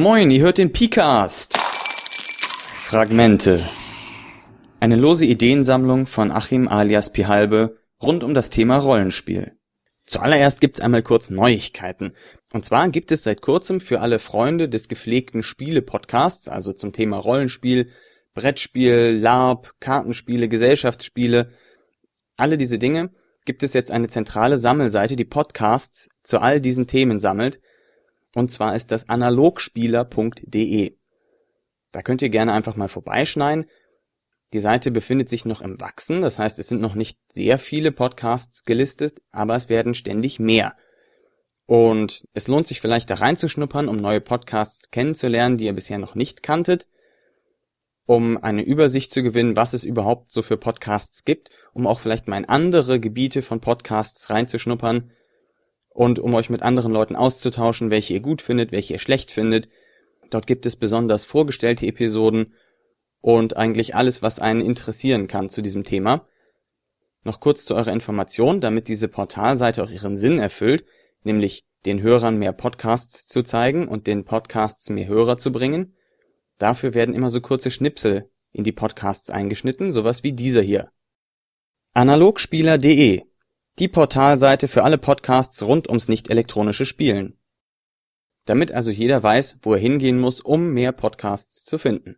Moin, ihr hört den Picast. Fragmente. Eine lose Ideensammlung von Achim alias Pihalbe rund um das Thema Rollenspiel. Zuallererst gibt's einmal kurz Neuigkeiten. Und zwar gibt es seit kurzem für alle Freunde des gepflegten Spiele-Podcasts, also zum Thema Rollenspiel, Brettspiel, LARP, Kartenspiele, Gesellschaftsspiele, alle diese Dinge, gibt es jetzt eine zentrale Sammelseite, die Podcasts zu all diesen Themen sammelt. Und zwar ist das analogspieler.de. Da könnt ihr gerne einfach mal vorbeischneien. Die Seite befindet sich noch im Wachsen, das heißt, es sind noch nicht sehr viele Podcasts gelistet, aber es werden ständig mehr. Und es lohnt sich vielleicht da reinzuschnuppern, um neue Podcasts kennenzulernen, die ihr bisher noch nicht kanntet, um eine Übersicht zu gewinnen, was es überhaupt so für Podcasts gibt, um auch vielleicht mal in andere Gebiete von Podcasts reinzuschnuppern und um euch mit anderen Leuten auszutauschen, welche ihr gut findet, welche ihr schlecht findet. Dort gibt es besonders vorgestellte Episoden und eigentlich alles, was einen interessieren kann zu diesem Thema. Noch kurz zu eurer Information, damit diese Portalseite auch ihren Sinn erfüllt, nämlich den Hörern mehr Podcasts zu zeigen und den Podcasts mehr Hörer zu bringen. Dafür werden immer so kurze Schnipsel in die Podcasts eingeschnitten, sowas wie dieser hier. Analogspieler.de Die Portalseite für alle Podcasts rund ums nicht elektronische Spielen. Damit also jeder weiß, wo er hingehen muss, um mehr Podcasts zu finden.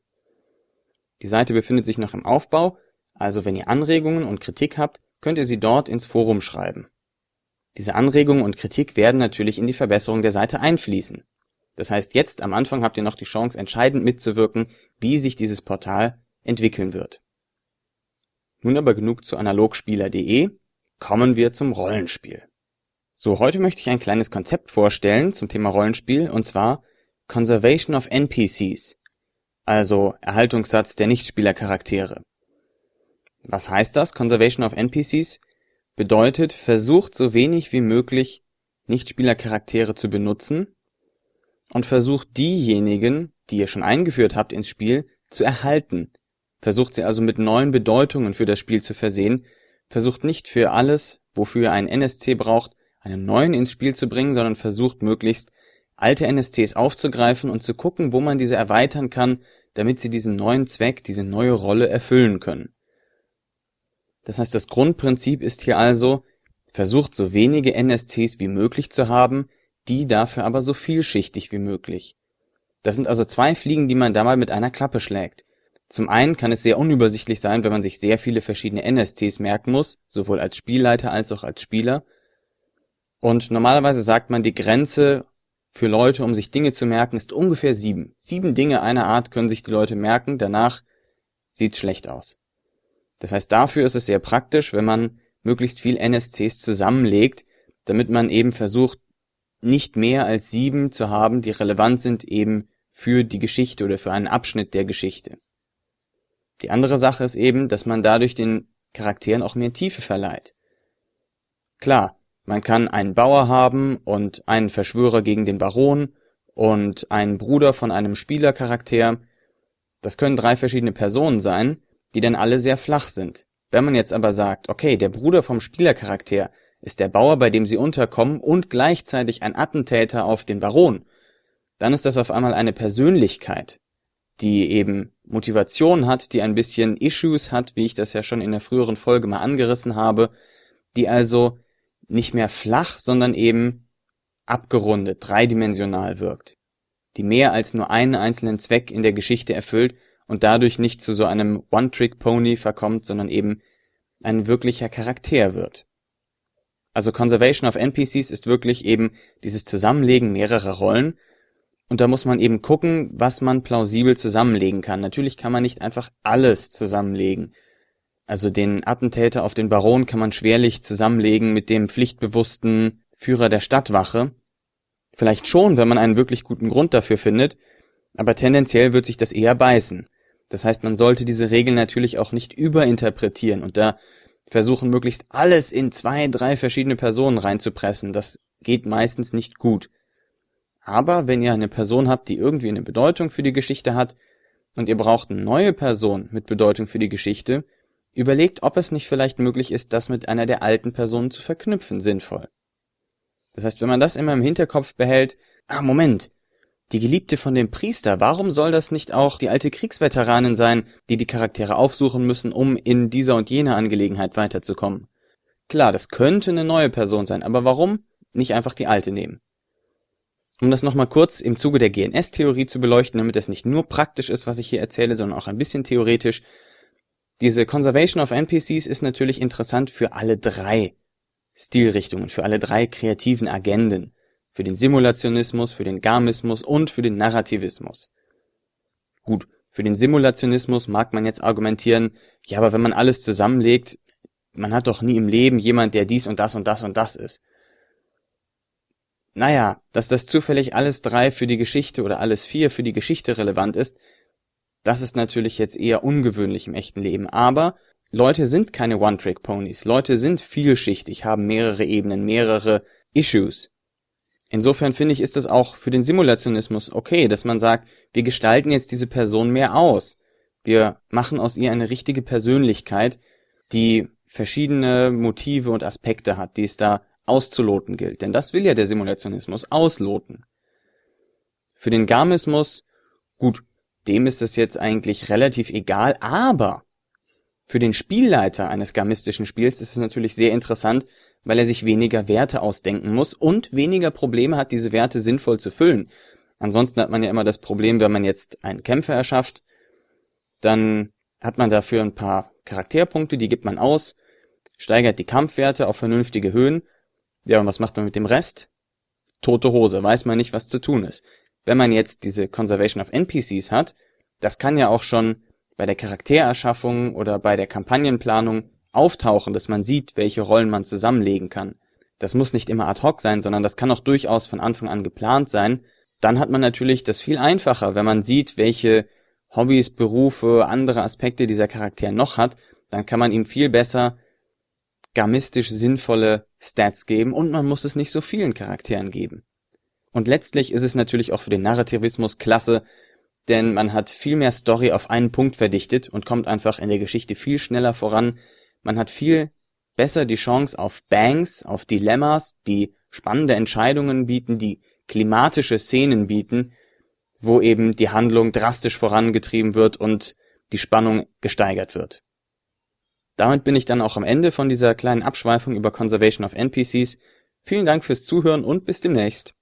Die Seite befindet sich noch im Aufbau, also wenn ihr Anregungen und Kritik habt, könnt ihr sie dort ins Forum schreiben. Diese Anregungen und Kritik werden natürlich in die Verbesserung der Seite einfließen. Das heißt, jetzt am Anfang habt ihr noch die Chance, entscheidend mitzuwirken, wie sich dieses Portal entwickeln wird. Nun aber genug zu analogspieler.de, kommen wir zum Rollenspiel. So, heute möchte ich ein kleines Konzept vorstellen zum Thema Rollenspiel, und zwar Conservation of NPCs also Erhaltungssatz der Nichtspielercharaktere. Was heißt das? Conservation of NPCs bedeutet, versucht so wenig wie möglich Nichtspielercharaktere zu benutzen und versucht diejenigen, die ihr schon eingeführt habt ins Spiel, zu erhalten. Versucht sie also mit neuen Bedeutungen für das Spiel zu versehen, versucht nicht für alles, wofür einen NSC braucht, einen neuen ins Spiel zu bringen, sondern versucht möglichst alte NSCs aufzugreifen und zu gucken, wo man diese erweitern kann, damit sie diesen neuen Zweck, diese neue Rolle erfüllen können. Das heißt, das Grundprinzip ist hier also, versucht so wenige NSCs wie möglich zu haben, die dafür aber so vielschichtig wie möglich. Das sind also zwei Fliegen, die man da mal mit einer Klappe schlägt. Zum einen kann es sehr unübersichtlich sein, wenn man sich sehr viele verschiedene NSCs merken muss, sowohl als Spielleiter als auch als Spieler. Und normalerweise sagt man, die Grenze für Leute, um sich Dinge zu merken, ist ungefähr sieben. Sieben Dinge einer Art können sich die Leute merken, danach sieht's schlecht aus. Das heißt, dafür ist es sehr praktisch, wenn man möglichst viel NSCs zusammenlegt, damit man eben versucht, nicht mehr als sieben zu haben, die relevant sind eben für die Geschichte oder für einen Abschnitt der Geschichte. Die andere Sache ist eben, dass man dadurch den Charakteren auch mehr Tiefe verleiht. Klar, man kann einen Bauer haben und einen Verschwörer gegen den Baron und einen Bruder von einem Spielercharakter. Das können drei verschiedene Personen sein, die dann alle sehr flach sind. Wenn man jetzt aber sagt, okay, der Bruder vom Spielercharakter ist der Bauer, bei dem sie unterkommen und gleichzeitig ein Attentäter auf den Baron, dann ist das auf einmal eine Persönlichkeit, die eben Motivation hat, die ein bisschen Issues hat, wie ich das ja schon in der früheren Folge mal angerissen habe, die also nicht mehr flach, sondern eben abgerundet, dreidimensional wirkt, die mehr als nur einen einzelnen Zweck in der Geschichte erfüllt und dadurch nicht zu so einem One-Trick-Pony verkommt, sondern eben ein wirklicher Charakter wird. Also Conservation of NPCs ist wirklich eben dieses Zusammenlegen mehrerer Rollen und da muss man eben gucken, was man plausibel zusammenlegen kann. Natürlich kann man nicht einfach alles zusammenlegen. Also den Attentäter auf den Baron kann man schwerlich zusammenlegen mit dem pflichtbewussten Führer der Stadtwache. Vielleicht schon, wenn man einen wirklich guten Grund dafür findet, aber tendenziell wird sich das eher beißen. Das heißt, man sollte diese Regeln natürlich auch nicht überinterpretieren und da versuchen, möglichst alles in zwei, drei verschiedene Personen reinzupressen. Das geht meistens nicht gut. Aber wenn ihr eine Person habt, die irgendwie eine Bedeutung für die Geschichte hat, und ihr braucht eine neue Person mit Bedeutung für die Geschichte, Überlegt, ob es nicht vielleicht möglich ist, das mit einer der alten Personen zu verknüpfen, sinnvoll. Das heißt, wenn man das immer im Hinterkopf behält, ah, Moment, die Geliebte von dem Priester, warum soll das nicht auch die alte Kriegsveteranin sein, die die Charaktere aufsuchen müssen, um in dieser und jener Angelegenheit weiterzukommen? Klar, das könnte eine neue Person sein, aber warum nicht einfach die alte nehmen? Um das nochmal kurz im Zuge der GNS-Theorie zu beleuchten, damit das nicht nur praktisch ist, was ich hier erzähle, sondern auch ein bisschen theoretisch. Diese Conservation of NPCs ist natürlich interessant für alle drei Stilrichtungen, für alle drei kreativen Agenden für den Simulationismus, für den Gamismus und für den Narrativismus. Gut, für den Simulationismus mag man jetzt argumentieren, ja, aber wenn man alles zusammenlegt, man hat doch nie im Leben jemand, der dies und das und das und das ist. Naja, dass das zufällig alles drei für die Geschichte oder alles vier für die Geschichte relevant ist, das ist natürlich jetzt eher ungewöhnlich im echten Leben. Aber Leute sind keine One-Trick-Ponys. Leute sind vielschichtig, haben mehrere Ebenen, mehrere Issues. Insofern finde ich, ist es auch für den Simulationismus okay, dass man sagt, wir gestalten jetzt diese Person mehr aus. Wir machen aus ihr eine richtige Persönlichkeit, die verschiedene Motive und Aspekte hat, die es da auszuloten gilt. Denn das will ja der Simulationismus, ausloten. Für den Gamismus, gut, dem ist es jetzt eigentlich relativ egal, aber für den Spielleiter eines gamistischen Spiels ist es natürlich sehr interessant, weil er sich weniger Werte ausdenken muss und weniger Probleme hat, diese Werte sinnvoll zu füllen. Ansonsten hat man ja immer das Problem, wenn man jetzt einen Kämpfer erschafft, dann hat man dafür ein paar Charakterpunkte, die gibt man aus, steigert die Kampfwerte auf vernünftige Höhen. Ja, und was macht man mit dem Rest? Tote Hose, weiß man nicht, was zu tun ist. Wenn man jetzt diese Conservation of NPCs hat, das kann ja auch schon bei der Charaktererschaffung oder bei der Kampagnenplanung auftauchen, dass man sieht, welche Rollen man zusammenlegen kann. Das muss nicht immer ad hoc sein, sondern das kann auch durchaus von Anfang an geplant sein. Dann hat man natürlich das viel einfacher, wenn man sieht, welche Hobbys, Berufe, andere Aspekte dieser Charakter noch hat, dann kann man ihm viel besser gamistisch sinnvolle Stats geben und man muss es nicht so vielen Charakteren geben. Und letztlich ist es natürlich auch für den Narrativismus klasse, denn man hat viel mehr Story auf einen Punkt verdichtet und kommt einfach in der Geschichte viel schneller voran, man hat viel besser die Chance auf Bangs, auf Dilemmas, die spannende Entscheidungen bieten, die klimatische Szenen bieten, wo eben die Handlung drastisch vorangetrieben wird und die Spannung gesteigert wird. Damit bin ich dann auch am Ende von dieser kleinen Abschweifung über Conservation of NPCs. Vielen Dank fürs Zuhören und bis demnächst.